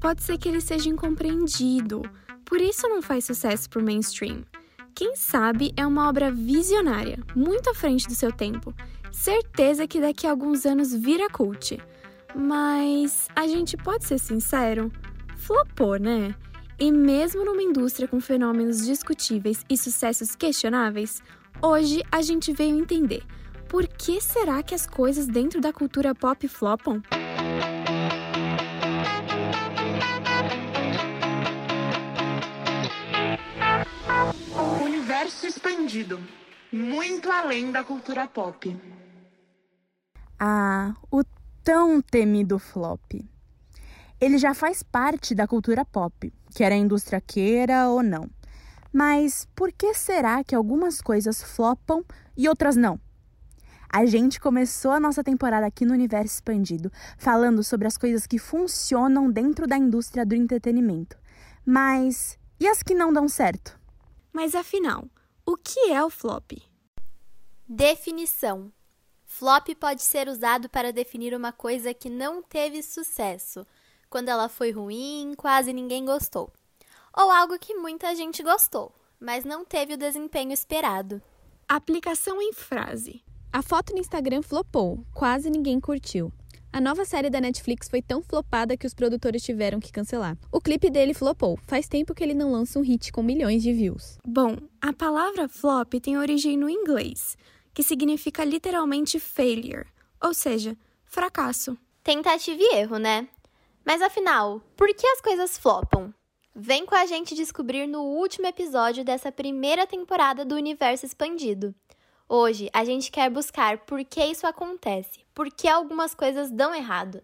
pode ser que ele seja incompreendido, por isso não faz sucesso pro mainstream. Quem sabe é uma obra visionária, muito à frente do seu tempo. Certeza que daqui a alguns anos vira cult. Mas a gente pode ser sincero? Flopou, né? E mesmo numa indústria com fenômenos discutíveis e sucessos questionáveis, hoje a gente veio entender por que será que as coisas dentro da cultura pop flopam? Expandido muito além da cultura pop. Ah, o tão temido flop. Ele já faz parte da cultura pop, quer a indústria queira ou não. Mas por que será que algumas coisas flopam e outras não? A gente começou a nossa temporada aqui no Universo Expandido falando sobre as coisas que funcionam dentro da indústria do entretenimento. Mas e as que não dão certo? Mas afinal, o que é o flop? Definição: Flop pode ser usado para definir uma coisa que não teve sucesso, quando ela foi ruim, quase ninguém gostou, ou algo que muita gente gostou, mas não teve o desempenho esperado. Aplicação em frase. A foto no Instagram flopou, quase ninguém curtiu. A nova série da Netflix foi tão flopada que os produtores tiveram que cancelar. O clipe dele flopou. Faz tempo que ele não lança um hit com milhões de views. Bom, a palavra flop tem origem no inglês, que significa literalmente failure, ou seja, fracasso. Tentativa e erro, né? Mas afinal, por que as coisas flopam? Vem com a gente descobrir no último episódio dessa primeira temporada do Universo Expandido. Hoje a gente quer buscar por que isso acontece, por que algumas coisas dão errado.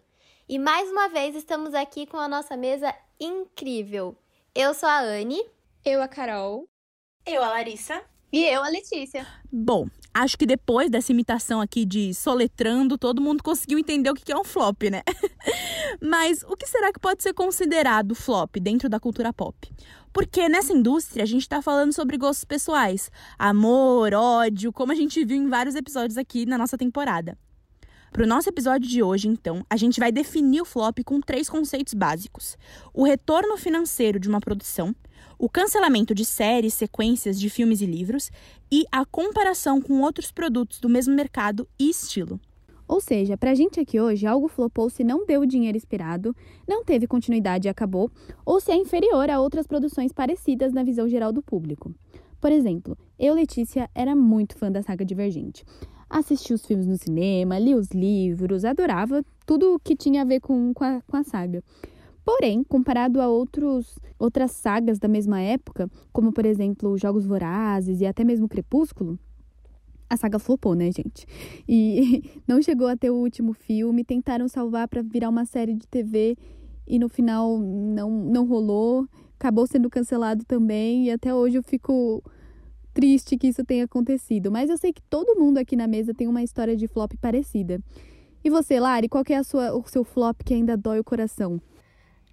E mais uma vez estamos aqui com a nossa mesa incrível. Eu sou a Anne. Eu a Carol. Eu a Larissa. E eu a Letícia. Bom, acho que depois dessa imitação aqui de soletrando, todo mundo conseguiu entender o que é um flop, né? Mas o que será que pode ser considerado flop dentro da cultura pop? Porque nessa indústria a gente está falando sobre gostos pessoais, amor, ódio, como a gente viu em vários episódios aqui na nossa temporada. Para o nosso episódio de hoje, então, a gente vai definir o flop com três conceitos básicos: o retorno financeiro de uma produção, o cancelamento de séries, sequências de filmes e livros e a comparação com outros produtos do mesmo mercado e estilo. Ou seja, pra gente aqui hoje, algo flopou se não deu o dinheiro esperado, não teve continuidade e acabou, ou se é inferior a outras produções parecidas na visão geral do público. Por exemplo, eu, Letícia, era muito fã da saga Divergente. Assisti os filmes no cinema, li os livros, adorava tudo que tinha a ver com, com, a, com a saga. Porém, comparado a outros, outras sagas da mesma época, como por exemplo Jogos Vorazes e até mesmo Crepúsculo, a saga flopou, né, gente? E não chegou a ter o último filme, tentaram salvar para virar uma série de TV e no final não, não rolou, acabou sendo cancelado também e até hoje eu fico triste que isso tenha acontecido. Mas eu sei que todo mundo aqui na mesa tem uma história de flop parecida. E você, Lari, qual é a sua, o seu flop que ainda dói o coração?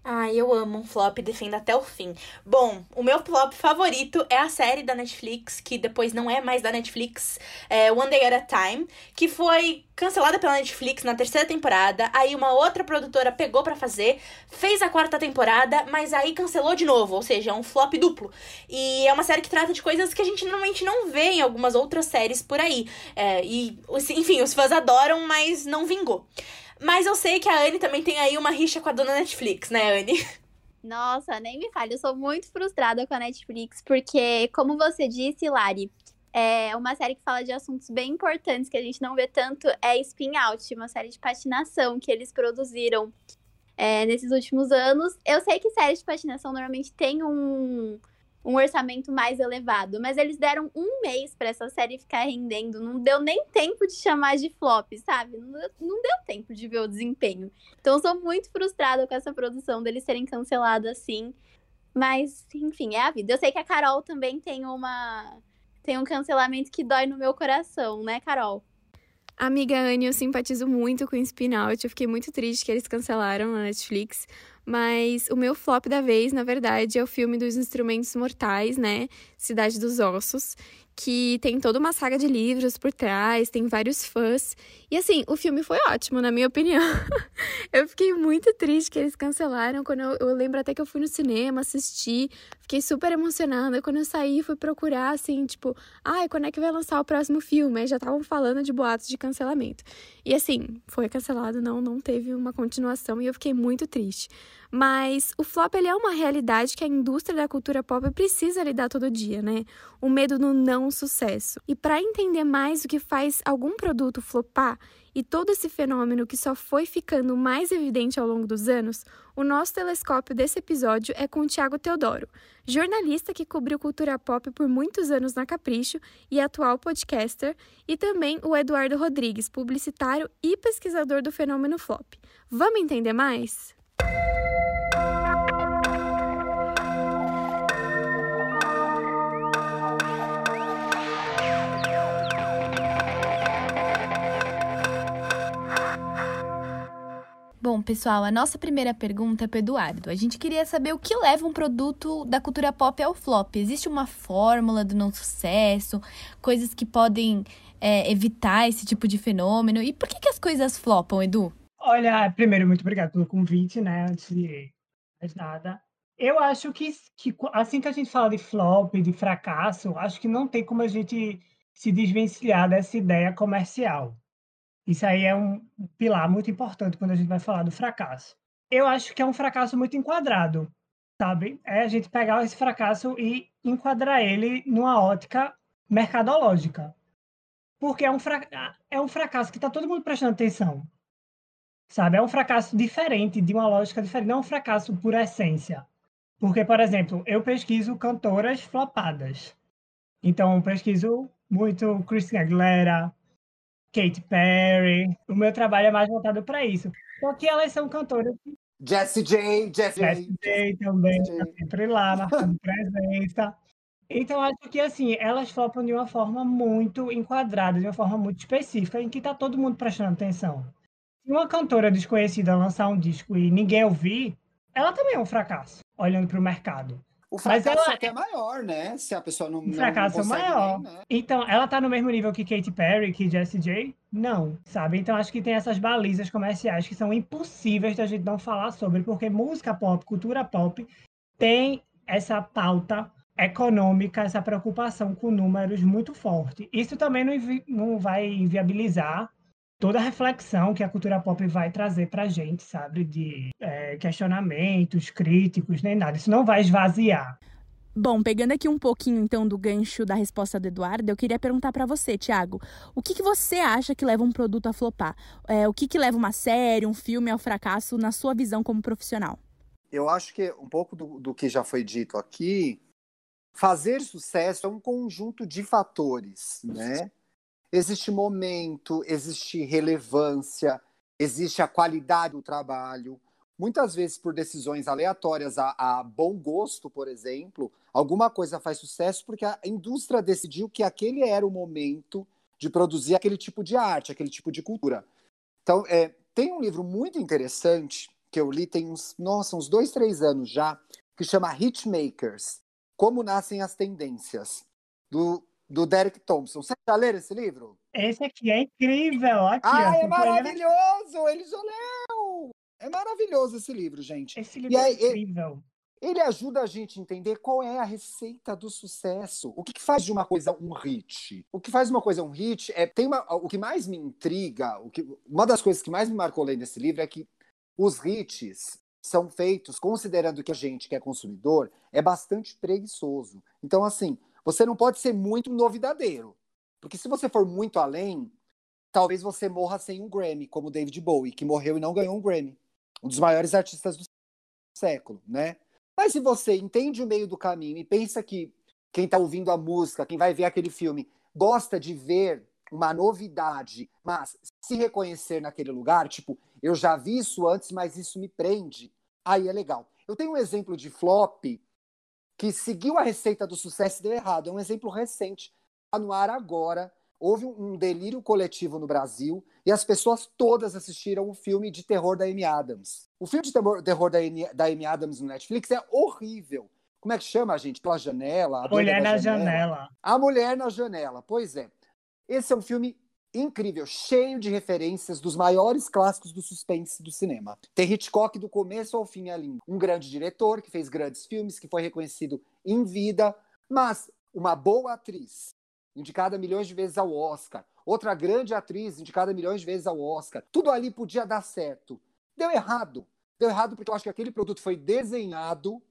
Ah, eu amo um flop defendo até o fim. Bom, o meu flop favorito é a série da Netflix, que depois não é mais da Netflix, é One Day at a Time, que foi cancelada pela Netflix na terceira temporada. Aí uma outra produtora pegou para fazer, fez a quarta temporada, mas aí cancelou de novo, ou seja, é um flop duplo. E é uma série que trata de coisas que a gente normalmente não vê em algumas outras séries por aí. É, e, enfim, os fãs adoram, mas não vingou. Mas eu sei que a Anne também tem aí uma rixa com a dona Netflix, né, Anne? Nossa, nem me fale, eu sou muito frustrada com a Netflix, porque, como você disse, Lari, é uma série que fala de assuntos bem importantes que a gente não vê tanto, é Spin Out, uma série de patinação que eles produziram é, nesses últimos anos. Eu sei que séries de patinação normalmente tem um, um orçamento mais elevado. Mas eles deram um mês para essa série ficar rendendo. Não deu nem tempo de chamar de flop, sabe? Não deu, não deu tempo de ver o desempenho. Então, sou muito frustrada com essa produção deles serem cancelados assim. Mas, enfim, é a vida. Eu sei que a Carol também tem uma. Tem um cancelamento que dói no meu coração, né, Carol? Amiga Anne, eu simpatizo muito com o Spin Out. Eu fiquei muito triste que eles cancelaram na Netflix. Mas o meu flop da vez, na verdade, é o filme dos Instrumentos Mortais, né? Cidade dos Ossos, que tem toda uma saga de livros por trás, tem vários fãs. E assim, o filme foi ótimo, na minha opinião. eu fiquei muito triste que eles cancelaram. Quando eu, eu, lembro até que eu fui no cinema assistir, fiquei super emocionada. Quando eu saí, fui procurar, assim, tipo, ai, quando é que vai lançar o próximo filme? Aí já estavam falando de boatos de cancelamento. E assim, foi cancelado, não, não teve uma continuação e eu fiquei muito triste. Mas o flop ele é uma realidade que a indústria da cultura pop precisa lidar todo dia, né? O medo do não sucesso. E para entender mais o que faz algum produto flopar e todo esse fenômeno que só foi ficando mais evidente ao longo dos anos, o nosso telescópio desse episódio é com o Tiago Teodoro, jornalista que cobriu cultura pop por muitos anos na Capricho e atual podcaster, e também o Eduardo Rodrigues, publicitário e pesquisador do fenômeno flop. Vamos entender mais? Bom, pessoal, a nossa primeira pergunta é para Eduardo. A gente queria saber o que leva um produto da cultura pop ao flop. Existe uma fórmula do não sucesso? Coisas que podem é, evitar esse tipo de fenômeno? E por que, que as coisas flopam, Edu? Olha, primeiro, muito obrigado pelo convite, né? Antes de mais nada. Eu acho que, que assim que a gente fala de flop, de fracasso, acho que não tem como a gente se desvencilhar dessa ideia comercial. Isso aí é um pilar muito importante quando a gente vai falar do fracasso. Eu acho que é um fracasso muito enquadrado, sabe? É a gente pegar esse fracasso e enquadrar ele numa ótica mercadológica. Porque é um, fra... é um fracasso que está todo mundo prestando atenção. Sabe? É um fracasso diferente, de uma lógica diferente. Não é um fracasso por essência. Porque, por exemplo, eu pesquiso cantoras flopadas. Então, pesquiso muito Christina Aguilera, Katy Perry. O meu trabalho é mais voltado para isso. Só que elas são cantoras. Jessie J, Jessie J. J também, tá sempre lá, marcando presença. Então, acho que assim, elas flopam de uma forma muito enquadrada, de uma forma muito específica, em que está todo mundo prestando atenção. Se uma cantora desconhecida lançar um disco e ninguém ouvir, ela também é um fracasso, olhando para o mercado. O fracasso ela... até é maior, né? Se a pessoa não. O fracasso não é maior. Nem, né? Então, ela tá no mesmo nível que Katy Perry, que Jessie J? Não, sabe? Então, acho que tem essas balizas comerciais que são impossíveis da gente não falar sobre, porque música pop, cultura pop, tem essa pauta econômica, essa preocupação com números muito forte. Isso também não, não vai inviabilizar toda a reflexão que a cultura pop vai trazer para a gente, sabe? De é, questionamentos críticos, nem nada. Isso não vai esvaziar. Bom, pegando aqui um pouquinho então do gancho da resposta do Eduardo, eu queria perguntar para você, Thiago, o que, que você acha que leva um produto a flopar? É, o que, que leva uma série, um filme ao fracasso na sua visão como profissional? Eu acho que um pouco do, do que já foi dito aqui, fazer sucesso é um conjunto de fatores, né? Existe momento, existe relevância, existe a qualidade do trabalho. Muitas vezes, por decisões aleatórias, a, a, bom gosto, por exemplo, alguma coisa faz sucesso porque a indústria decidiu que aquele era o momento de produzir aquele tipo de arte, aquele tipo de cultura. Então, é, tem um livro muito interessante que eu li tem uns, nossa, uns dois, três anos já, que chama Hitmakers, Como Nascem as Tendências, do do Derek Thompson. Você já leram esse livro? Esse aqui é incrível. Aqui, ah, é maravilhoso! Ele já leu! É maravilhoso esse livro, gente. Esse livro aí, é incrível. Ele, ele ajuda a gente a entender qual é a receita do sucesso. O que, que faz de uma coisa um hit? O que faz uma coisa um hit é tem uma, o que mais me intriga, o que, uma das coisas que mais me marcou lendo esse livro é que os hits são feitos considerando que a gente que é consumidor é bastante preguiçoso. Então assim, você não pode ser muito novidadeiro. Porque se você for muito além, talvez você morra sem um Grammy, como David Bowie, que morreu e não ganhou um Grammy. Um dos maiores artistas do século, né? Mas se você entende o meio do caminho e pensa que quem está ouvindo a música, quem vai ver aquele filme, gosta de ver uma novidade, mas se reconhecer naquele lugar, tipo, eu já vi isso antes, mas isso me prende, aí é legal. Eu tenho um exemplo de flop que seguiu a receita do sucesso e deu errado. É um exemplo recente. Está no ar agora. houve um delírio coletivo no Brasil e as pessoas todas assistiram o filme de terror da Amy Adams. O filme de terror, terror da, Amy, da Amy Adams no Netflix é horrível. Como é que chama, gente? Pela janela? A Mulher na janela. janela. A Mulher na Janela. Pois é. Esse é um filme incrível, cheio de referências dos maiores clássicos do suspense do cinema. Tem Hitchcock do começo ao fim ali. Um grande diretor que fez grandes filmes, que foi reconhecido em vida, mas uma boa atriz, indicada milhões de vezes ao Oscar. Outra grande atriz, indicada milhões de vezes ao Oscar. Tudo ali podia dar certo. Deu errado. Deu errado porque eu acho que aquele produto foi desenhado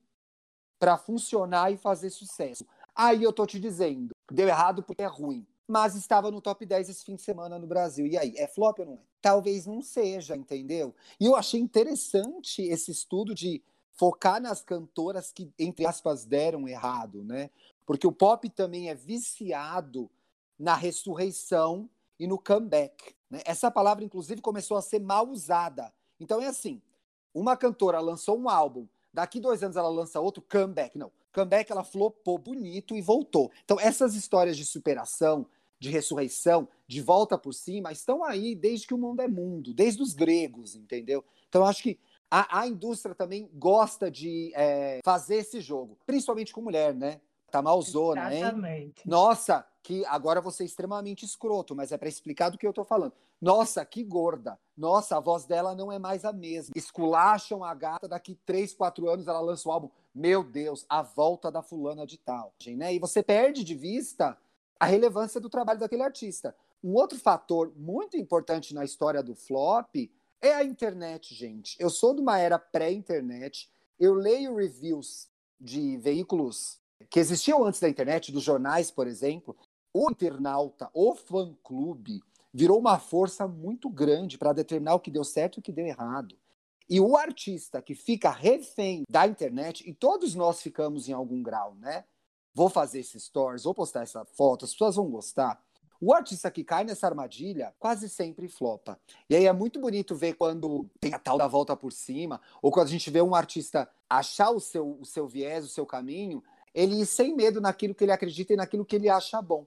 para funcionar e fazer sucesso. Aí eu tô te dizendo, deu errado porque é ruim. Mas estava no top 10 esse fim de semana no Brasil. E aí, é flop ou não é? Talvez não seja, entendeu? E eu achei interessante esse estudo de focar nas cantoras que, entre aspas, deram errado, né? Porque o pop também é viciado na ressurreição e no comeback. Né? Essa palavra, inclusive, começou a ser mal usada. Então é assim: uma cantora lançou um álbum, daqui dois anos ela lança outro, comeback. Não, comeback ela flopou bonito e voltou. Então essas histórias de superação, de ressurreição, de volta por cima, estão aí desde que o mundo é mundo, desde os gregos, entendeu? Então eu acho que a, a indústria também gosta de é, fazer esse jogo, principalmente com mulher, né? Tá malzona, Exatamente. hein? Nossa, que agora você é extremamente escroto, mas é para explicar do que eu tô falando. Nossa, que gorda. Nossa, a voz dela não é mais a mesma. Esculacham a gata, daqui três, quatro anos ela lança o álbum. Meu Deus, a volta da fulana de tal. Né? E você perde de vista a relevância do trabalho daquele artista. Um outro fator muito importante na história do flop é a internet, gente. Eu sou de uma era pré-internet. Eu leio reviews de veículos que existiam antes da internet, dos jornais, por exemplo, o internauta, o fã-clube, virou uma força muito grande para determinar o que deu certo e o que deu errado. E o artista que fica refém da internet, e todos nós ficamos em algum grau, né? Vou fazer esses stories, vou postar essa foto, as pessoas vão gostar. O artista que cai nessa armadilha quase sempre flopa. E aí é muito bonito ver quando tem a tal da volta por cima, ou quando a gente vê um artista achar o seu, o seu viés, o seu caminho, ele ir sem medo naquilo que ele acredita e naquilo que ele acha bom.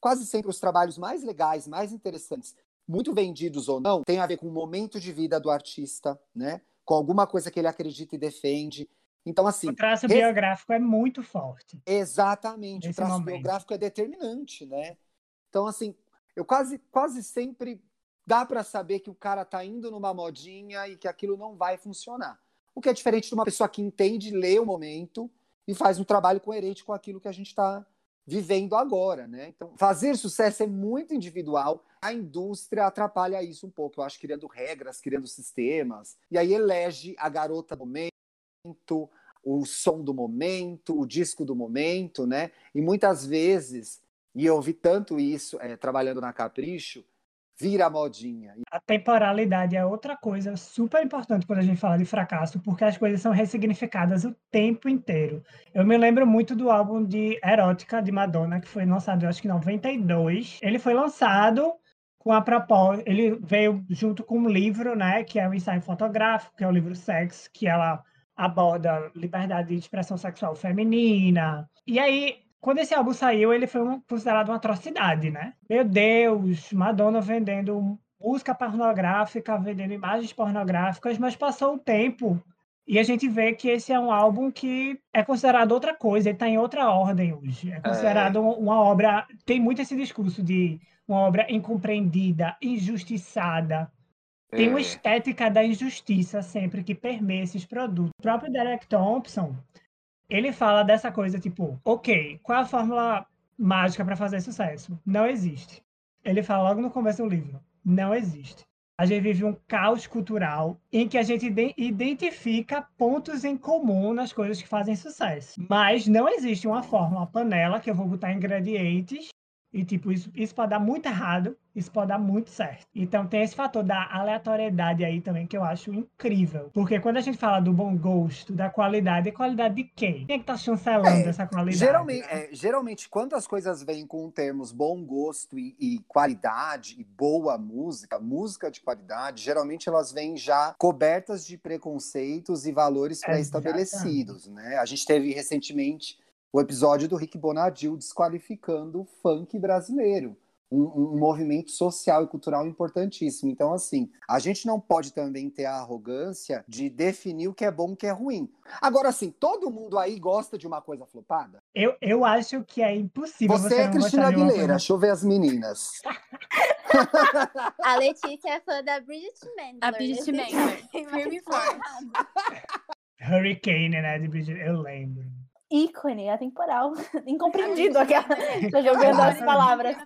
Quase sempre os trabalhos mais legais, mais interessantes, muito vendidos ou não, tem a ver com o momento de vida do artista, né? Com alguma coisa que ele acredita e defende. Então, assim. O traço res... biográfico é muito forte. Exatamente. O traço momento. biográfico é determinante, né? Então, assim, eu quase, quase sempre dá para saber que o cara tá indo numa modinha e que aquilo não vai funcionar. O que é diferente de uma pessoa que entende, lê o momento e faz um trabalho coerente com aquilo que a gente está vivendo agora, né? Então, fazer sucesso é muito individual. A indústria atrapalha isso um pouco, eu acho, criando regras, criando sistemas. E aí elege a garota do momento, o som do momento, o disco do momento, né? E muitas vezes, e eu vi tanto isso é, trabalhando na Capricho, vira modinha. A temporalidade é outra coisa super importante quando a gente fala de fracasso, porque as coisas são ressignificadas o tempo inteiro. Eu me lembro muito do álbum de Erótica de Madonna, que foi lançado, eu acho que em 92. Ele foi lançado com a proposta, ele veio junto com um livro, né, que é o ensaio fotográfico, que é o livro Sex, que ela aborda liberdade de expressão sexual feminina. E aí quando esse álbum saiu, ele foi um, considerado uma atrocidade, né? Meu Deus, Madonna vendendo música pornográfica, vendendo imagens pornográficas, mas passou o tempo e a gente vê que esse é um álbum que é considerado outra coisa, ele está em outra ordem hoje. É considerado é... uma obra. Tem muito esse discurso de uma obra incompreendida, injustiçada. Tem uma é. estética da injustiça sempre que permeia esses produtos. O próprio Derek Thompson, ele fala dessa coisa tipo, ok, qual é a fórmula mágica para fazer sucesso? Não existe. Ele fala logo no começo do livro, não existe. A gente vive um caos cultural em que a gente identifica pontos em comum nas coisas que fazem sucesso. Mas não existe uma fórmula panela que eu vou botar ingredientes e, tipo, isso, isso pode dar muito errado, isso pode dar muito certo. Então tem esse fator da aleatoriedade aí também que eu acho incrível. Porque quando a gente fala do bom gosto, da qualidade, é qualidade de quem? Quem é que tá chancelando é, essa qualidade? Geralmente, é, geralmente, quando as coisas vêm com termos bom gosto e, e, qualidade e boa música, música de qualidade, geralmente elas vêm já cobertas de preconceitos e valores pré-estabelecidos, né? A gente teve recentemente o episódio do Rick Bonadil desqualificando o funk brasileiro. um, um, movimento social e cultural importantíssimo. Então, assim, a gente não pode também ter a arrogância de definir o que é bom e o que é ruim. Agora, assim, todo mundo aí gosta de uma coisa flopada? Eu, eu acho que é impossível. Você, você é Cristina Aguilera, deixa eu ver as meninas. a Letícia é fã da Bridget Mendler. A Bridget Mendler. Firme forte. Hurricane, né, de Bridget, eu lembro ícone atemporal, incompreendido aquela. Tô jogando as palavras.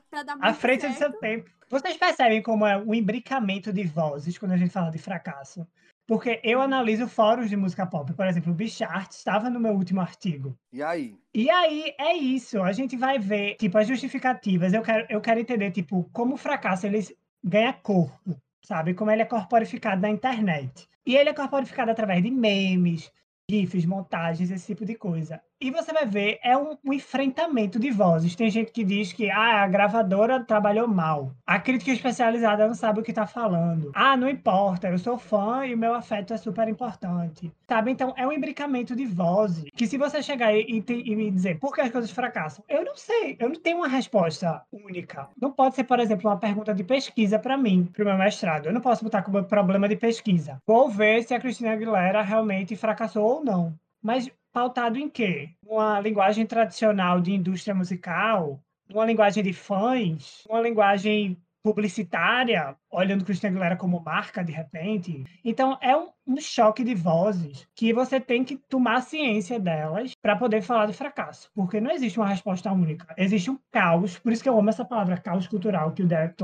À frente do seu tempo. Vocês percebem como é o imbricamento de vozes quando a gente fala de fracasso? Porque eu analiso fóruns de música pop. Por exemplo, o Bichart estava no meu último artigo. E aí? E aí, é isso. A gente vai ver, tipo, as justificativas. Eu quero, eu quero entender, tipo, como o fracasso ele ganha corpo, sabe? Como ele é corporificado na internet. E ele é corporificado através de memes, GIFs, montagens, esse tipo de coisa. E você vai ver, é um, um, enfrentamento de vozes. Tem gente que diz que ah, a gravadora trabalhou mal. A crítica especializada não sabe o que está falando. Ah, não importa, eu sou fã e o meu afeto é super importante. Sabe? Então, é um imbricamento de vozes. Que se você chegar e, e me dizer por que as coisas fracassam, eu não sei. Eu não tenho uma resposta única. Não pode ser, por exemplo, uma pergunta de pesquisa para mim, para o meu mestrado. Eu não posso botar como problema de pesquisa. Vou ver se a Cristina Aguilera realmente fracassou ou não. Mas pautado em quê? Uma linguagem tradicional de indústria musical, uma linguagem de fãs, uma linguagem publicitária, olhando Christina Aguilera como marca de repente. Então é um, um choque de vozes que você tem que tomar ciência delas para poder falar de fracasso, porque não existe uma resposta única. Existe um caos, por isso que eu amo essa palavra caos cultural que o Derek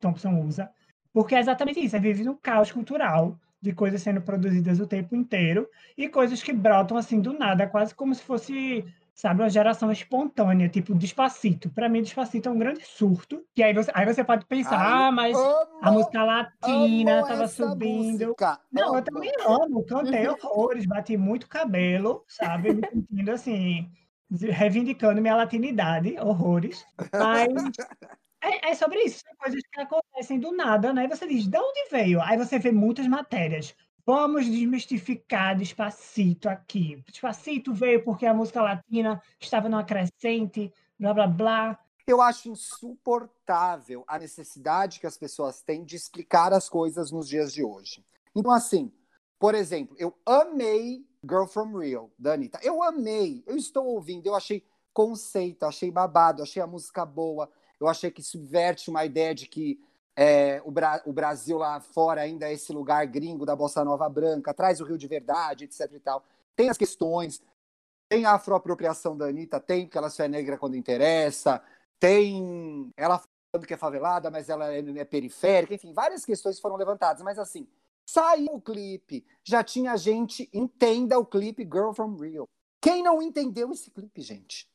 Thompson usa, porque é exatamente isso, é vive num caos cultural de coisas sendo produzidas o tempo inteiro e coisas que brotam assim do nada, quase como se fosse, sabe, uma geração espontânea, tipo Despacito. Para mim, Despacito é um grande surto. E aí você, aí você pode pensar, Ai, ah, mas amo, a música latina tava subindo. Música. Não, amo. eu também amo, cantei horrores, bati muito cabelo, sabe, me sentindo assim reivindicando minha latinidade, horrores. Mas é, é, sobre isso, são coisas que acontecem do nada, né? Você diz, de onde veio? Aí você vê muitas matérias. Vamos desmistificar Despacito aqui. Despacito veio porque a música latina estava numa crescente, blá blá blá. Eu acho insuportável a necessidade que as pessoas têm de explicar as coisas nos dias de hoje. Então, assim, por exemplo, eu amei Girl From Real, da Anitta. Eu amei, eu estou ouvindo, eu achei conceito, achei babado, achei a música boa, eu achei que subverte uma ideia de que é, o, Bra o, Brasil lá fora ainda é esse lugar gringo da bossa nova branca, traz o Rio de verdade, etc e tal. Tem as questões, tem a afroapropriação da Anitta, tem porque ela só é negra quando interessa, tem ela falando que é favelada, mas ela é, é periférica, enfim, várias questões foram levantadas, mas assim, saiu o clipe, já tinha gente, entenda o clipe Girl From Rio. Quem não entendeu esse clipe, gente?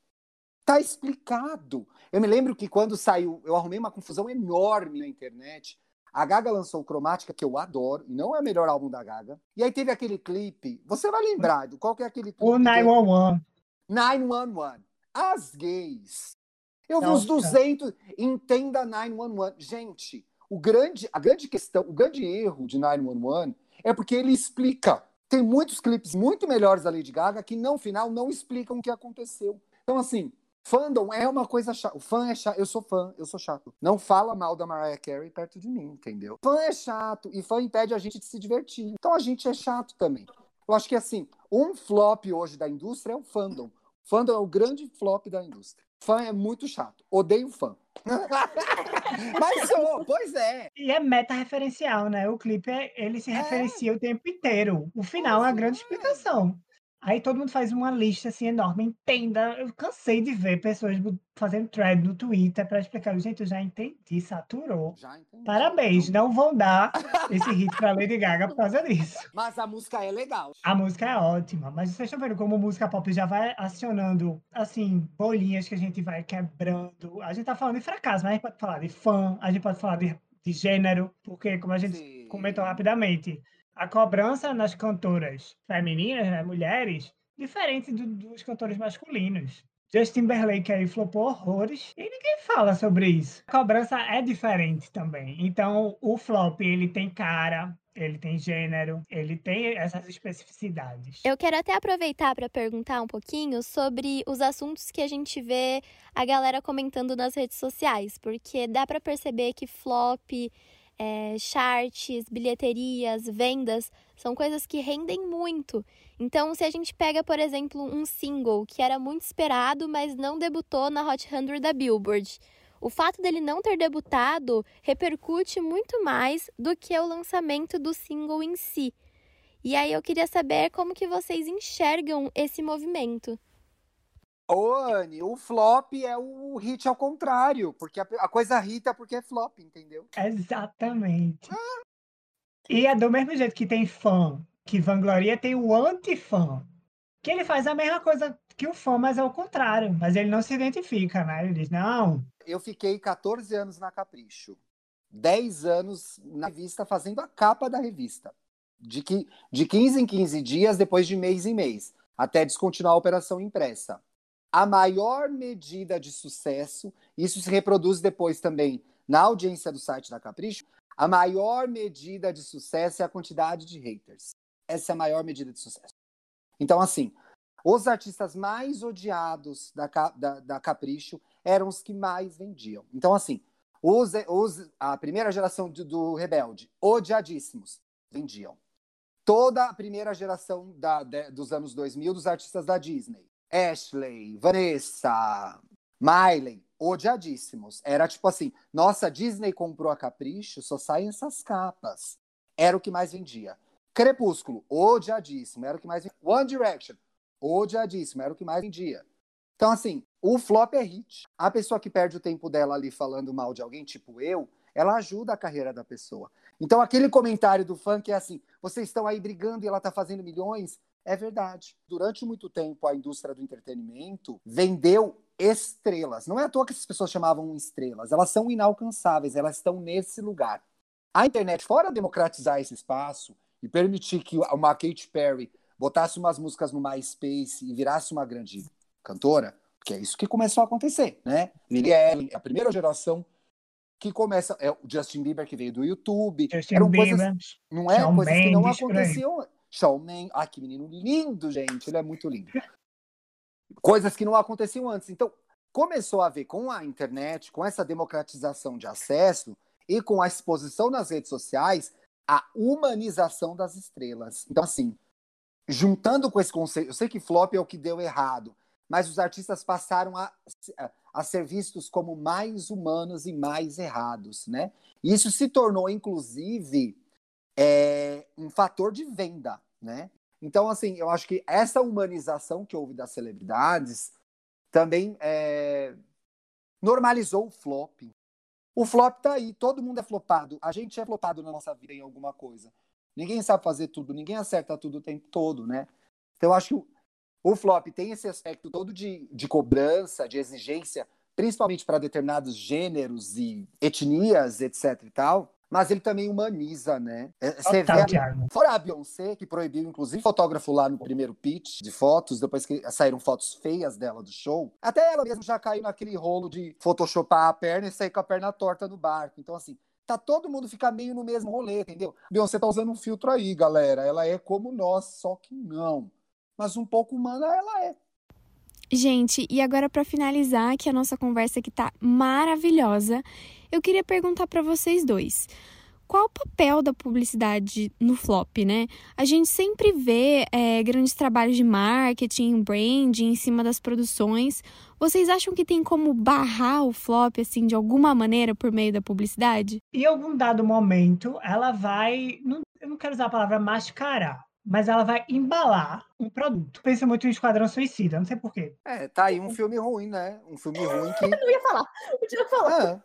Tá explicado. Eu me lembro que quando saiu, eu arrumei uma confusão enorme na internet. A Gaga lançou o Cromática, que eu adoro, e não é o melhor álbum da Gaga. E aí teve aquele clipe, você vai lembrar, do qual que é aquele clipe? O 911. 911. As gays. Eu vi os 200, entenda 911. Gente, o grande, a grande questão, o grande erro de 911 é porque ele explica. Tem muitos clipes muito melhores da Lady Gaga que, no final, não explicam o que aconteceu. Então, assim, Fandom é uma coisa chata. O fã é chato. Eu sou fã, eu sou chato. Não fala mal da Mariah Carey perto de mim, entendeu? Fã é chato e fã impede a gente de se divertir. Então a gente é chato também. Eu acho que assim, um flop hoje da indústria é o fandom. Fandom é o grande flop da indústria. Fã é muito chato. Odeio fã. Mas sou, pois é. E é meta referencial, né? O clipe, ele se é. referencia é. o tempo inteiro. O final pois é uma grande é. explicação. Aí todo mundo faz uma lista assim enorme, entenda. Eu cansei de ver pessoas fazendo thread no Twitter para explicar. Gente, eu já entendi, saturou. Já entendi. Parabéns, não vão dar esse hit para Lady Gaga por causa disso. Mas a música é legal. A música é ótima, mas vocês estão vendo como música pop já vai acionando, assim, bolinhas que a gente vai quebrando. A gente tá falando de fracasso, mas a gente pode falar de fã, a gente pode falar de, de gênero, porque, como a gente Sim. comentou rapidamente, a cobrança nas cantoras femininas, né, mulheres, diferente do, dos cantores masculinos. Justin Timberlake aí flopou horrores e ninguém fala sobre isso. A cobrança é diferente também. Então, o flop, ele tem cara, ele tem gênero, ele tem essas especificidades. Eu quero até aproveitar para perguntar um pouquinho sobre os assuntos que a gente vê a galera comentando nas redes sociais, porque dá para perceber que flop, é, charts, bilheterias, vendas são coisas que rendem muito. Então, se a gente pega, por exemplo, um single que era muito esperado, mas não debutou na Hot 100 da Billboard o fato dele não ter debutado repercute muito mais do que o lançamento do single em si. E aí eu queria saber como que vocês enxergam esse movimento. Ô, Anne, o flop é o hit ao contrário, porque a, coisa irrita porque é flop, entendeu? Exatamente. Ah. E é do mesmo jeito que tem fã, que vangloria, tem o anti-fã, que ele faz a mesma coisa que o fã, mas é o contrário. Mas ele não se identifica, né? Ele diz, não, eu fiquei 14 anos na Capricho, 10 anos na revista fazendo a capa da revista. De, que, de 15 em 15 dias, depois de mês em mês, até descontinuar a operação impressa. A maior medida de sucesso, isso se reproduz depois também na audiência do site da Capricho, a maior medida de sucesso é a quantidade de haters. Essa é a maior medida de sucesso. Então, assim, os artistas mais odiados da, da, da Capricho eram os que mais vendiam. Então, assim, os, os, a primeira geração do, do Rebelde, odiadíssimos, vendiam. Toda a primeira geração da, de, dos anos 2000 dos artistas da Disney. Ashley, Vanessa, Miley, odiadíssimos. Era tipo assim, nossa, Disney comprou a Capricho, só saem essas capas. Era o que mais vendia. Crepúsculo, odiadíssimo, era o que mais vendia. One Direction, odiadíssimo, era o que mais vendia. Então, assim, o flop é hit. A pessoa que perde o tempo dela ali falando mal de alguém, tipo eu, ela ajuda a carreira da pessoa. Então, aquele comentário do que é assim: vocês estão aí brigando e ela está fazendo milhões, é verdade. Durante muito tempo, a indústria do entretenimento vendeu estrelas. Não é à toa que essas pessoas chamavam estrelas. Elas são inalcançáveis, elas estão nesse lugar. A internet, fora democratizar esse espaço e permitir que uma Katy Perry botasse umas músicas no MySpace e virasse uma grande cantora, que é isso que começou a acontecer, né? Lily Allen, a primeira geração que começa é o Justin Bieber que veio do YouTube, Justin eram Bieber, coisas, não é coisas que não aconteciam. Shawn Mendes, ah, que menino lindo, gente, ele é muito lindo. coisas que não aconteciam antes. Então, começou a ver com a internet, com essa democratização de acesso e com a exposição nas redes sociais, a humanização das estrelas. Então, assim, juntando com esse conceito, eu sei que flop é o que deu errado, mas os artistas passaram a, a ser vistos como mais humanos e mais errados, né? Isso se tornou, inclusive, é, um fator de venda, né? Então, assim, eu acho que essa humanização que houve das celebridades também é, normalizou o flop. O flop tá aí, todo mundo é flopado. A gente é flopado na nossa vida em alguma coisa. Ninguém sabe fazer tudo, ninguém acerta tudo o tempo todo, né? Então, eu acho que o flop tem esse aspecto todo de, de cobrança, de exigência, principalmente para determinados gêneros e etnias, etc e tal. Mas ele também humaniza, né? É, você vê, fora a Beyoncé, que proibiu, inclusive, fotógrafo lá no primeiro pitch de fotos, depois que saíram fotos feias dela do show. Até ela mesma já caiu naquele rolo de photoshopar a perna e sair com a perna torta no barco. Então, assim, tá todo mundo fica meio no mesmo rolê, entendeu? Beyoncé tá usando um filtro aí, galera. Ela é como nós, só que não mas um pouco humana ela é. Gente, e agora para finalizar que a nossa conversa que tá maravilhosa, eu queria perguntar para vocês dois. Qual o papel da publicidade no flop, né? A gente sempre vê é, grandes trabalhos de marketing, branding em cima das produções. Vocês acham que tem como barrar o flop, assim, de alguma maneira por meio da publicidade? Em algum dado momento, ela vai. Não, eu não quero usar a palavra mascarar, mas ela vai embalar um produto. Pensa muito em Esquadrão Suicida, não sei porquê. É, tá aí um filme ruim, né? Um filme ruim que. eu não ia falar, eu ia falar.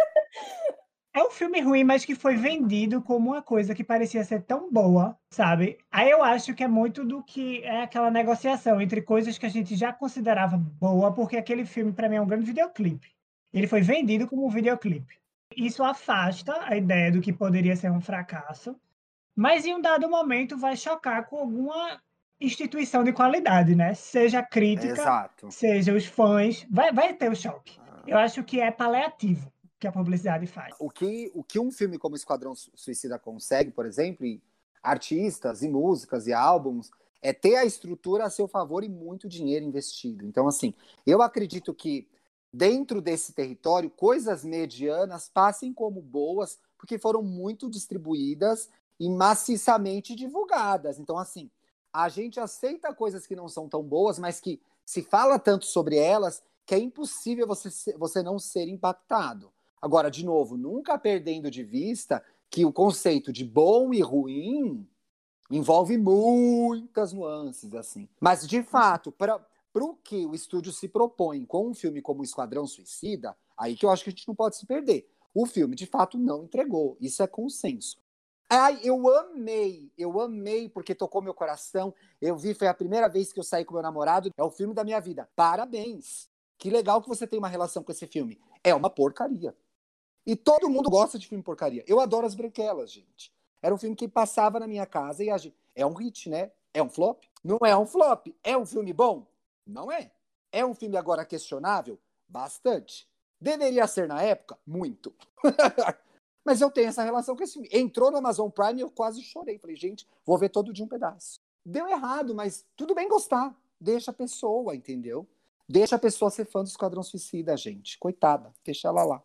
É. é um filme ruim, mas que foi vendido como uma coisa que parecia ser tão boa, sabe? Aí eu acho que é muito do que é aquela negociação entre coisas que a gente já considerava boa, porque aquele filme, para mim, é um grande videoclipe. Ele foi vendido como um videoclipe. Isso afasta a ideia do que poderia ser um fracasso mas em um dado momento vai chocar com alguma instituição de qualidade, né? Seja crítica, Exato. seja os fãs, vai, vai ter o choque. Ah. Eu acho que é paliativo que a publicidade faz. O que, o que um filme como Esquadrão Suicida consegue, por exemplo, e artistas e músicas e álbuns é ter a estrutura a seu favor e muito dinheiro investido. Então, assim, eu acredito que dentro desse território, coisas medianas passem como boas, porque foram muito distribuídas e maciçamente divulgadas. Então, assim, a gente aceita coisas que não são tão boas, mas que se fala tanto sobre elas que é impossível você, você não ser impactado. Agora, de novo, nunca perdendo de vista que o conceito de bom e ruim envolve muitas nuances, assim. Mas, de fato, para o que o estúdio se propõe com um filme como Esquadrão Suicida, aí que eu acho que a gente não pode se perder. O filme, de fato, não entregou. Isso é consenso. Ai, eu amei, eu amei porque tocou meu coração. Eu vi, foi a primeira vez que eu saí com meu namorado. É o filme da minha vida. Parabéns. Que legal que você tem uma relação com esse filme. É uma porcaria. E todo mundo gosta de filme porcaria. Eu adoro as branquelas, gente. Era um filme que passava na minha casa e a gente... É um hit, né? É um flop? Não é um flop. É um filme bom? Não é. É um filme agora questionável? Bastante. Deveria ser na época? Muito. Mas eu tenho essa relação com esse filme. Entrou no Amazon Prime e eu quase chorei. Falei, gente, vou ver todo dia um pedaço. Deu errado, mas tudo bem gostar. Deixa a pessoa, entendeu? Deixa a pessoa ser fã do Esquadrão Suicida, gente. Coitada, deixa ela lá.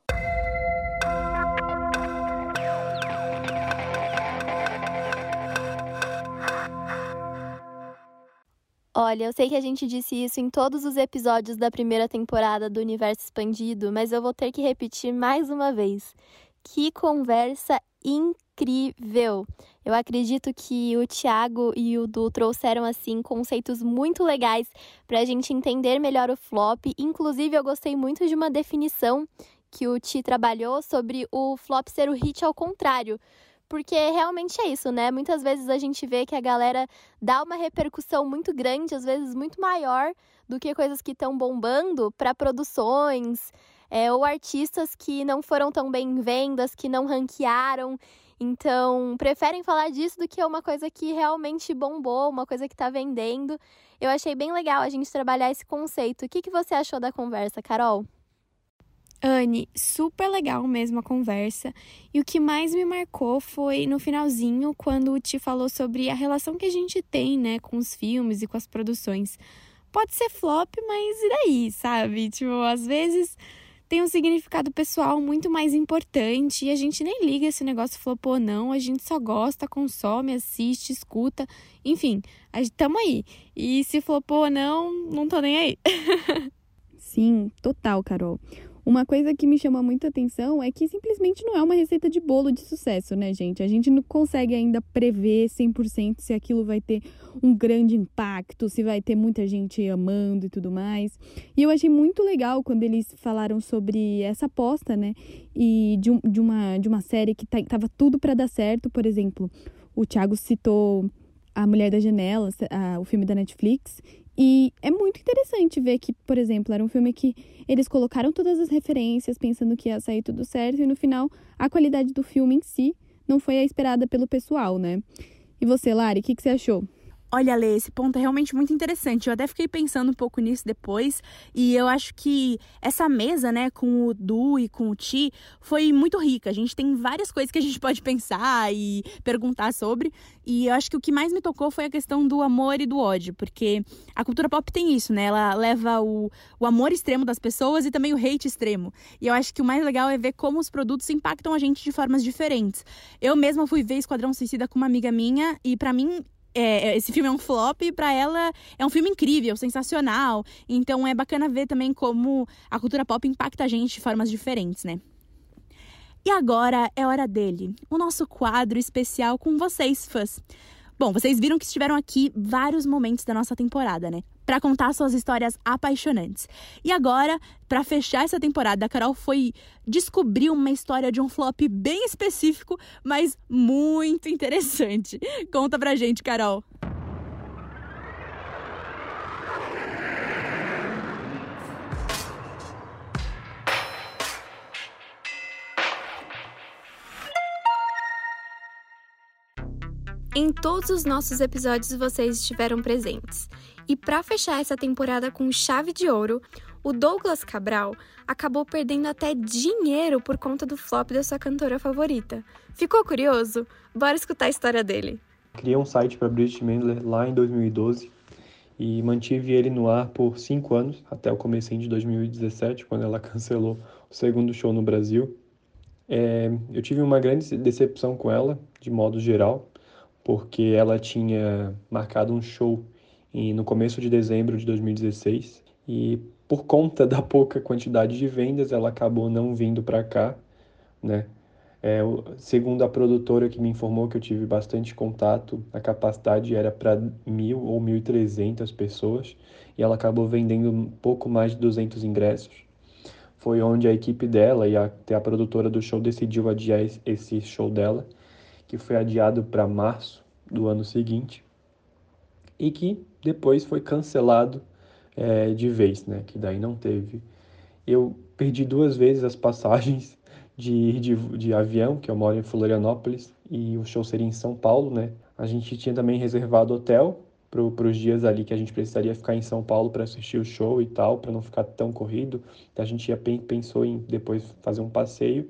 Olha, eu sei que a gente disse isso em todos os episódios da primeira temporada do Universo Expandido, mas eu vou ter que repetir mais uma vez. Que conversa incrível! Eu acredito que o Thiago e o Du trouxeram assim conceitos muito legais para a gente entender melhor o flop. Inclusive, eu gostei muito de uma definição que o Ti trabalhou sobre o flop ser o hit ao contrário porque realmente é isso, né? Muitas vezes a gente vê que a galera dá uma repercussão muito grande, às vezes muito maior do que coisas que estão bombando para produções é, ou artistas que não foram tão bem em vendas, que não ranquearam. Então, preferem falar disso do que uma coisa que realmente bombou, uma coisa que está vendendo. Eu achei bem legal a gente trabalhar esse conceito. O que, que você achou da conversa, Carol? Anne, super legal mesmo a conversa. E o que mais me marcou foi no finalzinho, quando Ti falou sobre a relação que a gente tem, né, com os filmes e com as produções. Pode ser flop, mas e daí, sabe? Tipo, às vezes tem um significado pessoal muito mais importante e a gente nem liga se o negócio flopou ou não, a gente só gosta, consome, assiste, escuta, enfim, tamo aí. E se flopou ou não, não tô nem aí. Sim, total, Carol. Uma coisa que me chama muita atenção é que simplesmente não é uma receita de bolo de sucesso, né, gente? A gente não consegue ainda prever 100% se aquilo vai ter um grande impacto, se vai ter muita gente amando e tudo mais. E eu achei muito legal quando eles falaram sobre essa aposta, né? E de, um, de, uma, de uma série que tá, tava tudo para dar certo, por exemplo. O Thiago citou A Mulher da Janela, a, o filme da Netflix, e é muito interessante ver que, por exemplo, era um filme que eles colocaram todas as referências pensando que ia sair tudo certo e no final a qualidade do filme em si não foi a esperada pelo pessoal, né? E você, Lari, o que, que você achou? Olha, Lê, esse ponto é realmente muito interessante. Eu até fiquei pensando um pouco nisso depois. E eu acho que essa mesa, né, com o Du e com o Ti, foi muito rica. A gente tem várias coisas que a gente pode pensar e perguntar sobre. E eu acho que o que mais me tocou foi a questão do amor e do ódio. Porque a cultura pop tem isso, né? Ela leva o, o amor extremo das pessoas e também o hate extremo. E eu acho que o mais legal é ver como os produtos impactam a gente de formas diferentes. Eu mesma fui ver Esquadrão Suicida com uma amiga minha. E para mim, é, é, esse filme é um flop e para ela é um filme incrível, sensacional. Então é bacana ver também como a cultura pop impacta a gente de formas diferentes, né? E agora é hora dele, o nosso quadro especial com vocês, fãs. Bom, vocês viram que estiveram aqui vários momentos da nossa temporada, né? Para contar suas histórias apaixonantes. E agora, para fechar essa temporada, a Carol foi descobrir uma história de um flop bem específico, mas muito interessante. Conta pra gente, Carol. Em todos os nossos episódios vocês estiveram presentes. E para fechar essa temporada com chave de ouro, o Douglas Cabral acabou perdendo até dinheiro por conta do flop da sua cantora favorita. Ficou curioso? Bora escutar a história dele. Criei um site para Bridget Mendler lá em 2012 e mantive ele no ar por cinco anos, até o começo de 2017, quando ela cancelou o segundo show no Brasil. É, eu tive uma grande decepção com ela, de modo geral, porque ela tinha marcado um show em, no começo de dezembro de 2016 e por conta da pouca quantidade de vendas ela acabou não vindo para cá, né? É, segundo a produtora que me informou que eu tive bastante contato, a capacidade era para mil ou mil e trezentas pessoas e ela acabou vendendo um pouco mais de 200 ingressos foi onde a equipe dela e até a produtora do show decidiu adiar esse show dela, que foi adiado para março do ano seguinte e que depois foi cancelado é, de vez, né? Que daí não teve. Eu perdi duas vezes as passagens de, de, de avião, que eu moro em Florianópolis, e o show seria em São Paulo, né? A gente tinha também reservado hotel para os dias ali que a gente precisaria ficar em São Paulo para assistir o show e tal, para não ficar tão corrido. A gente já pensou em depois fazer um passeio,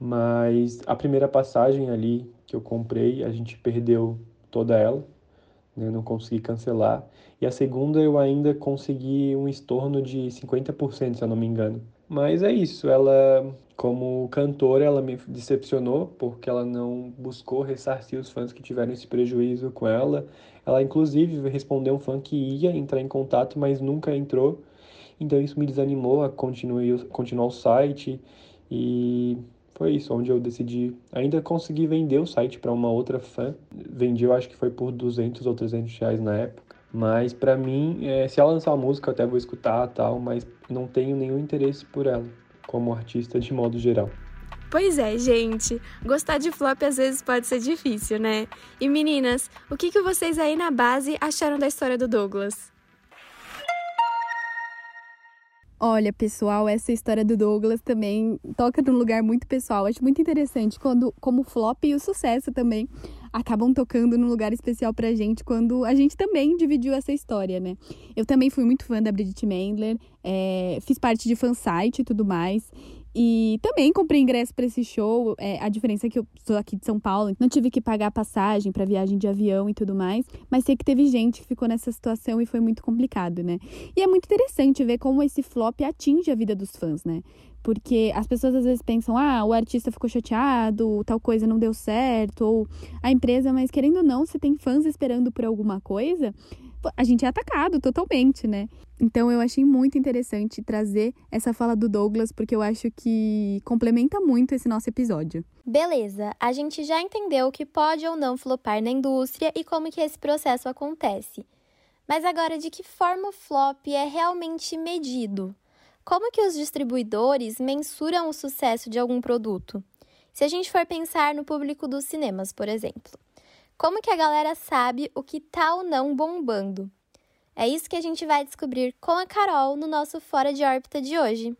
mas a primeira passagem ali que eu comprei, a gente perdeu toda ela, né? não consegui cancelar. E a segunda eu ainda consegui um estorno de 50%, se eu não me engano. Mas é isso, ela como cantora, ela me decepcionou porque ela não buscou ressarcir os fãs que tiveram esse prejuízo com ela. Ela, inclusive, respondeu um fã que ia entrar em contato, mas nunca entrou. Então, isso me desanimou a continuar, continuar o site. E foi isso, onde eu decidi. Ainda consegui vender o site para uma outra fã. Vendi, eu acho que foi por 200 ou 300 reais na época. Mas para mim, é, se ela lançar uma música, eu até vou escutar tal, mas não tenho nenhum interesse por ela como artista de modo geral. Pois é, gente. Gostar de flop às vezes pode ser difícil, né? E meninas, o que, que vocês aí na base acharam da história do Douglas? Olha, pessoal, essa história do Douglas também toca num lugar muito pessoal. Acho muito interessante quando, como flop e o sucesso também acabam tocando num lugar especial pra gente quando a gente também dividiu essa história, né? Eu também fui muito fã da Bridget Mendler, é, fiz parte de fansite e tudo mais. E também comprei ingresso para esse show. É, a diferença é que eu sou aqui de São Paulo, não tive que pagar passagem para viagem de avião e tudo mais. Mas sei que teve gente que ficou nessa situação e foi muito complicado, né? E é muito interessante ver como esse flop atinge a vida dos fãs, né? Porque as pessoas às vezes pensam, ah, o artista ficou chateado, tal coisa não deu certo, ou a empresa, mas querendo ou não, se tem fãs esperando por alguma coisa, a gente é atacado totalmente, né? Então eu achei muito interessante trazer essa fala do Douglas, porque eu acho que complementa muito esse nosso episódio. Beleza, a gente já entendeu o que pode ou não flopar na indústria e como que esse processo acontece. Mas agora, de que forma o flop é realmente medido? Como que os distribuidores mensuram o sucesso de algum produto? Se a gente for pensar no público dos cinemas, por exemplo, como que a galera sabe o que tá ou não bombando? É isso que a gente vai descobrir com a Carol no nosso Fora de órbita de hoje.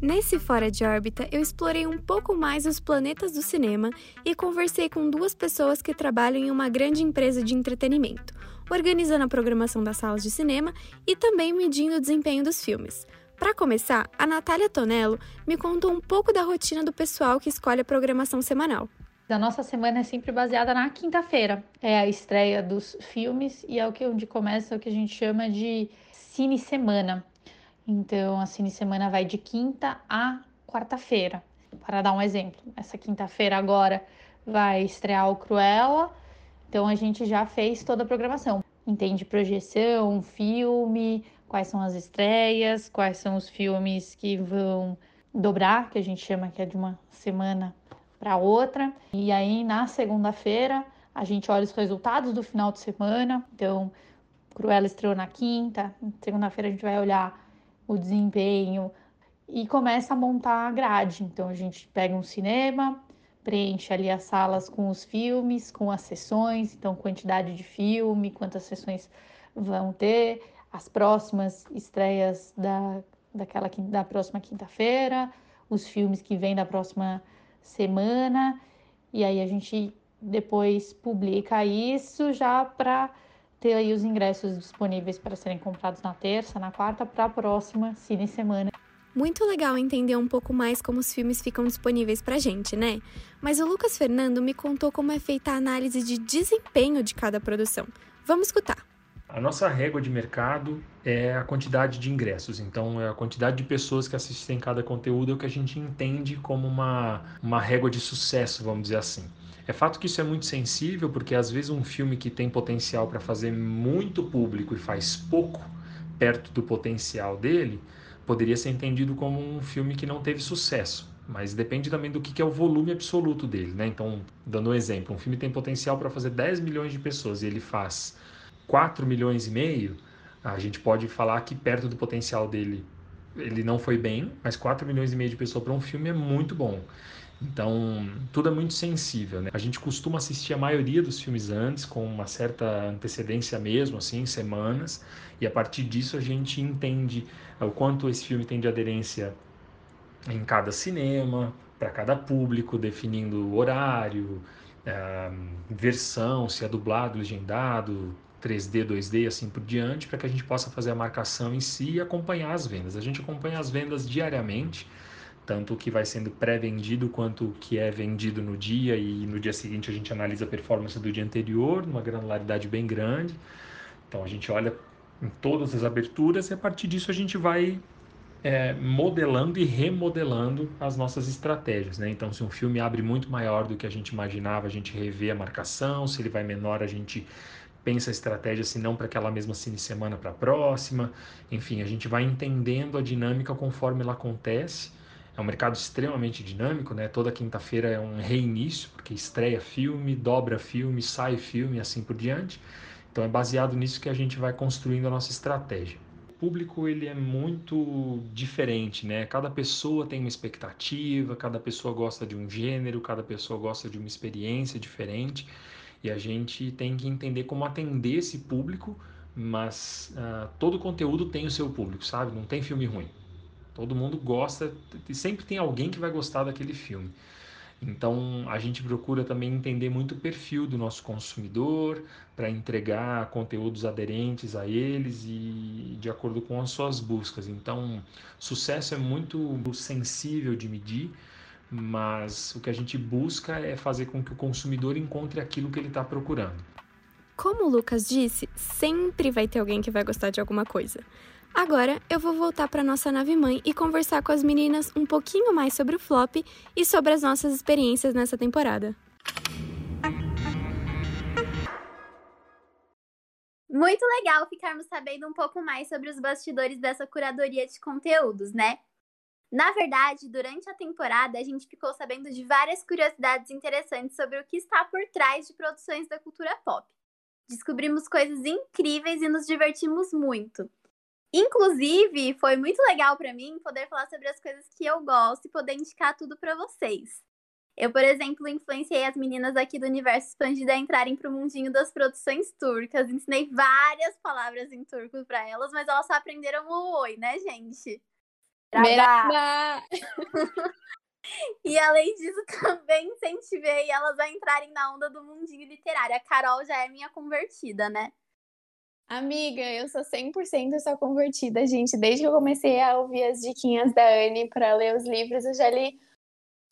Nesse Fora de Órbita, eu explorei um pouco mais os planetas do cinema e conversei com duas pessoas que trabalham em uma grande empresa de entretenimento, organizando a programação das salas de cinema e também medindo o desempenho dos filmes. Para começar, a Natália Tonello me contou um pouco da rotina do pessoal que escolhe a programação semanal. A nossa semana é sempre baseada na quinta-feira. É a estreia dos filmes e é o que onde começa o que a gente chama de cine semana. Então, a Cine Semana vai de quinta a quarta-feira. Para dar um exemplo, essa quinta-feira agora vai estrear o Cruella, então a gente já fez toda a programação. Entende projeção, filme, quais são as estreias, quais são os filmes que vão dobrar, que a gente chama que é de uma semana para outra. E aí na segunda-feira a gente olha os resultados do final de semana. Então, Cruella estreou na quinta, segunda-feira a gente vai olhar o desempenho e começa a montar a grade. Então a gente pega um cinema, preenche ali as salas com os filmes, com as sessões, então quantidade de filme, quantas sessões vão ter, as próximas estreias da, daquela da próxima quinta-feira, os filmes que vêm da próxima semana, e aí a gente depois publica isso já para ter aí os ingressos disponíveis para serem comprados na terça, na quarta, para a próxima Cine Semana. Muito legal entender um pouco mais como os filmes ficam disponíveis pra gente, né? Mas o Lucas Fernando me contou como é feita a análise de desempenho de cada produção. Vamos escutar. A nossa régua de mercado é a quantidade de ingressos, então é a quantidade de pessoas que assistem cada conteúdo é o que a gente entende como uma, uma régua de sucesso, vamos dizer assim. É fato que isso é muito sensível, porque às vezes um filme que tem potencial para fazer muito público e faz pouco perto do potencial dele, poderia ser entendido como um filme que não teve sucesso. Mas depende também do que é o volume absoluto dele, né? Então, dando um exemplo, um filme tem potencial para fazer 10 milhões de pessoas e ele faz 4 milhões e meio, a gente pode falar que perto do potencial dele ele não foi bem, mas 4 milhões e meio de pessoas para um filme é muito bom. Então, tudo é muito sensível, né? A gente costuma assistir a maioria dos filmes antes, com uma certa antecedência mesmo, assim, semanas, e a partir disso a gente entende o quanto esse filme tem de aderência em cada cinema, para cada público, definindo o horário, a versão, se é dublado, legendado, 3D, 2D, assim por diante, para que a gente possa fazer a marcação em si e acompanhar as vendas. A gente acompanha as vendas diariamente, tanto o que vai sendo pré-vendido quanto o que é vendido no dia e no dia seguinte a gente analisa a performance do dia anterior, numa granularidade bem grande. Então a gente olha em todas as aberturas e a partir disso a gente vai é, modelando e remodelando as nossas estratégias. Né? Então, se um filme abre muito maior do que a gente imaginava, a gente revê a marcação, se ele vai menor, a gente pensa a estratégia, se não para aquela mesma cine semana para a próxima. Enfim, a gente vai entendendo a dinâmica conforme ela acontece é um mercado extremamente dinâmico, né? Toda quinta-feira é um reinício, porque estreia filme, dobra filme, sai filme assim por diante. Então é baseado nisso que a gente vai construindo a nossa estratégia. O público ele é muito diferente, né? Cada pessoa tem uma expectativa, cada pessoa gosta de um gênero, cada pessoa gosta de uma experiência diferente e a gente tem que entender como atender esse público, mas uh, todo conteúdo tem o seu público, sabe? Não tem filme ruim. Todo mundo gosta, e sempre tem alguém que vai gostar daquele filme. Então a gente procura também entender muito o perfil do nosso consumidor para entregar conteúdos aderentes a eles e de acordo com as suas buscas. Então, sucesso é muito sensível de medir, mas o que a gente busca é fazer com que o consumidor encontre aquilo que ele está procurando. Como o Lucas disse, sempre vai ter alguém que vai gostar de alguma coisa. Agora eu vou voltar para nossa nave mãe e conversar com as meninas um pouquinho mais sobre o flop e sobre as nossas experiências nessa temporada. Muito legal ficarmos sabendo um pouco mais sobre os bastidores dessa curadoria de conteúdos, né? Na verdade, durante a temporada, a gente ficou sabendo de várias curiosidades interessantes sobre o que está por trás de produções da cultura pop. Descobrimos coisas incríveis e nos divertimos muito. Inclusive, foi muito legal para mim poder falar sobre as coisas que eu gosto e poder indicar tudo para vocês. Eu, por exemplo, influenciei as meninas aqui do Universo Expandido a entrarem para o mundinho das produções turcas. Ensinei várias palavras em turco para elas, mas elas só aprenderam o oi, né, gente? Merhaba! e além disso, também incentivei elas a entrarem na onda do mundinho literário. A Carol já é minha convertida, né? Amiga, eu sou 100% sua convertida, gente. Desde que eu comecei a ouvir as diquinhas da Anne para ler os livros, eu já li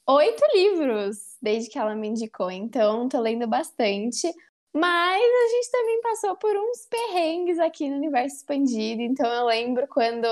oito livros desde que ela me indicou. Então, tô lendo bastante. Mas a gente também passou por uns perrengues aqui no universo expandido. Então, eu lembro quando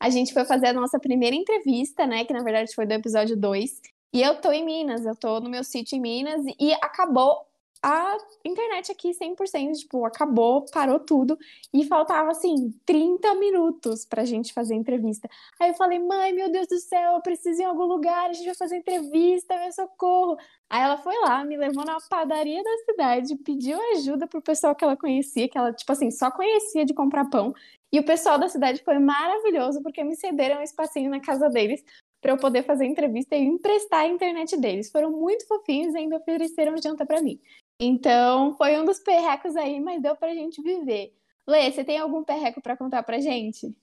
a gente foi fazer a nossa primeira entrevista, né? Que na verdade foi do episódio 2. E eu tô em Minas, eu tô no meu sítio em Minas. E acabou a internet aqui 100%, tipo, acabou, parou tudo e faltava assim 30 minutos pra gente fazer entrevista. Aí eu falei: "Mãe, meu Deus do céu, eu preciso ir em algum lugar, a gente vai fazer entrevista, meu socorro". Aí ela foi lá, me levou na padaria da cidade, pediu ajuda pro pessoal que ela conhecia, que ela tipo assim, só conhecia de comprar pão. E o pessoal da cidade foi maravilhoso porque me cederam um espacinho na casa deles para eu poder fazer entrevista e emprestar a internet deles. Foram muito fofinhos e ainda ofereceram janta para mim. Então, foi um dos perrecos aí, mas deu pra gente viver. Lê, você tem algum perreco para contar pra gente?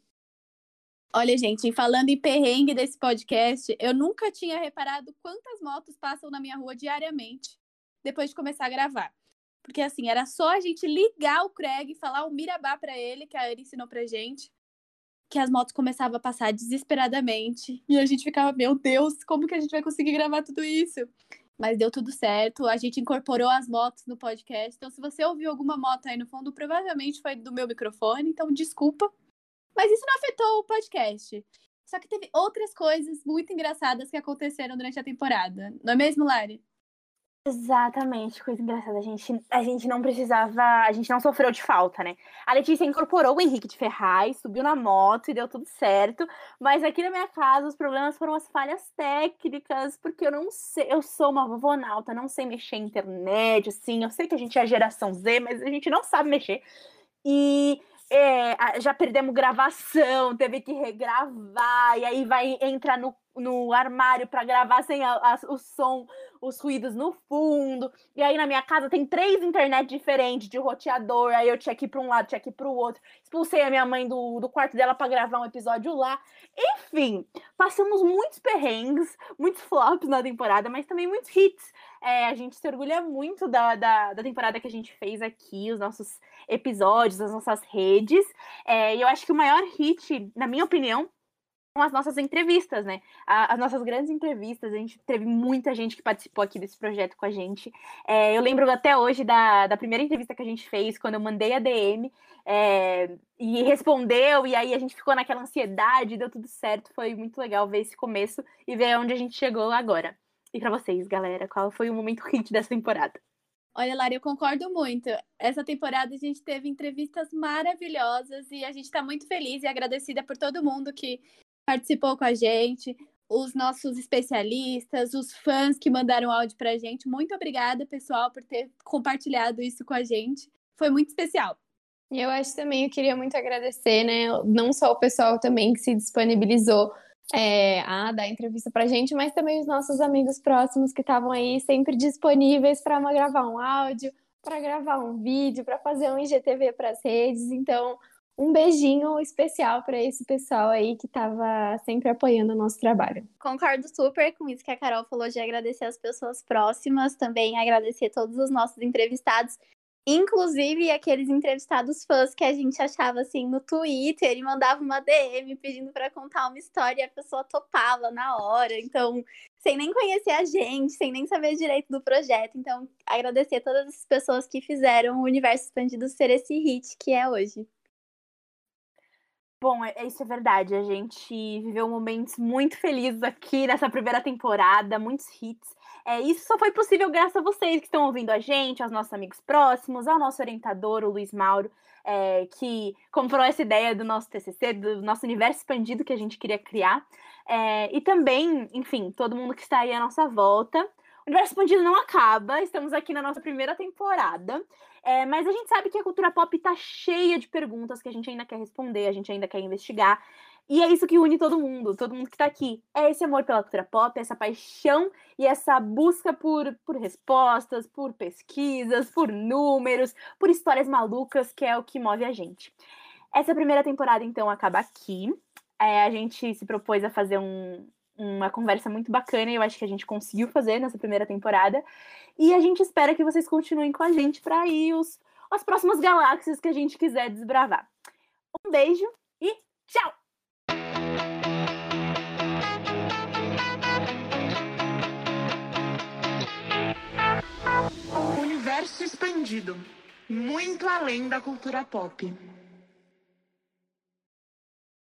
Olha, gente, falando em perrengue desse podcast, eu nunca tinha reparado quantas motos passam na minha rua diariamente. depois de começar a gravar. Porque assim, era só a gente ligar o Craig e falar o Mirabá pra ele, que a Ana ensinou pra gente, que as motos começavam a passar desesperadamente. E a gente ficava, meu Deus, como que a gente vai conseguir gravar tudo isso? Mas deu tudo certo, a gente incorporou as motos no podcast. Então, se você ouviu alguma moto aí no fundo, provavelmente foi do meu microfone, então desculpa. Mas isso não afetou o podcast. Só que teve outras coisas muito engraçadas que aconteceram durante a temporada. Não é mesmo, Lari? Exatamente, coisa engraçada. A gente, a gente não precisava, a gente não sofreu de falta, né? A Letícia incorporou o Henrique de Ferraz, subiu na moto e deu tudo certo. Mas aqui na minha casa os problemas foram as falhas técnicas, porque eu não sei, eu sou uma vovonauta, não sei mexer em internet, assim. Eu sei que a gente é a geração Z, mas a gente não sabe mexer. E é, já perdemos gravação, teve que regravar, e aí vai entrar no no armário para gravar sem a, a, o som, os ruídos no fundo. E aí na minha casa tem três internet diferentes de roteador. Aí eu tinha que ir para um lado, tinha que ir para o outro. Expulsei a minha mãe do, do quarto dela para gravar um episódio lá. Enfim, passamos muitos perrengues, muitos flops na temporada, mas também muitos hits. É, a gente se orgulha muito da, da, da, temporada que a gente fez aqui, os nossos episódios, as nossas redes. É, e eu acho que o maior hit, na minha opinião, as nossas entrevistas, né? as nossas grandes entrevistas, a gente teve muita gente que participou aqui desse projeto com a gente. É, eu lembro até hoje da, da primeira entrevista que a gente fez, quando eu mandei a DM é, e respondeu, e aí a gente ficou naquela ansiedade, deu tudo certo. Foi muito legal ver esse começo e ver onde a gente chegou agora. E para vocês, galera, qual foi o momento hit dessa temporada? Olha, Lara, eu concordo muito. Essa temporada a gente teve entrevistas maravilhosas e a gente está muito feliz e agradecida por todo mundo que participou com a gente, os nossos especialistas, os fãs que mandaram áudio pra gente. Muito obrigada, pessoal, por ter compartilhado isso com a gente. Foi muito especial. Eu acho também, eu queria muito agradecer, né? Não só o pessoal também que se disponibilizou é, a dar entrevista pra gente, mas também os nossos amigos próximos que estavam aí sempre disponíveis para gravar um áudio, para gravar um vídeo, para fazer um IGTV para as redes. Então, um beijinho especial para esse pessoal aí que estava sempre apoiando o nosso trabalho. Concordo super com isso que a Carol falou de agradecer as pessoas próximas, também agradecer todos os nossos entrevistados, inclusive aqueles entrevistados fãs que a gente achava assim no Twitter e mandava uma DM pedindo para contar uma história e a pessoa topava na hora. Então, sem nem conhecer a gente, sem nem saber direito do projeto. Então, agradecer todas as pessoas que fizeram o Universo Expandido ser esse hit que é hoje. Bom, é, isso é verdade. A gente viveu momentos muito felizes aqui nessa primeira temporada, muitos hits. É, isso só foi possível graças a vocês que estão ouvindo a gente, aos nossos amigos próximos, ao nosso orientador, o Luiz Mauro, é, que comprou essa ideia do nosso TCC, do nosso universo expandido que a gente queria criar. É, e também, enfim, todo mundo que está aí à nossa volta. O universo expandido não acaba, estamos aqui na nossa primeira temporada. É, mas a gente sabe que a cultura pop tá cheia de perguntas que a gente ainda quer responder, a gente ainda quer investigar. E é isso que une todo mundo, todo mundo que tá aqui. É esse amor pela cultura pop, essa paixão e essa busca por, por respostas, por pesquisas, por números, por histórias malucas, que é o que move a gente. Essa primeira temporada, então, acaba aqui. É, a gente se propôs a fazer um, uma conversa muito bacana e eu acho que a gente conseguiu fazer nessa primeira temporada. E a gente espera que vocês continuem com a gente para ir os, as próximas galáxias que a gente quiser desbravar. Um beijo e tchau! Universo expandido muito além da cultura pop.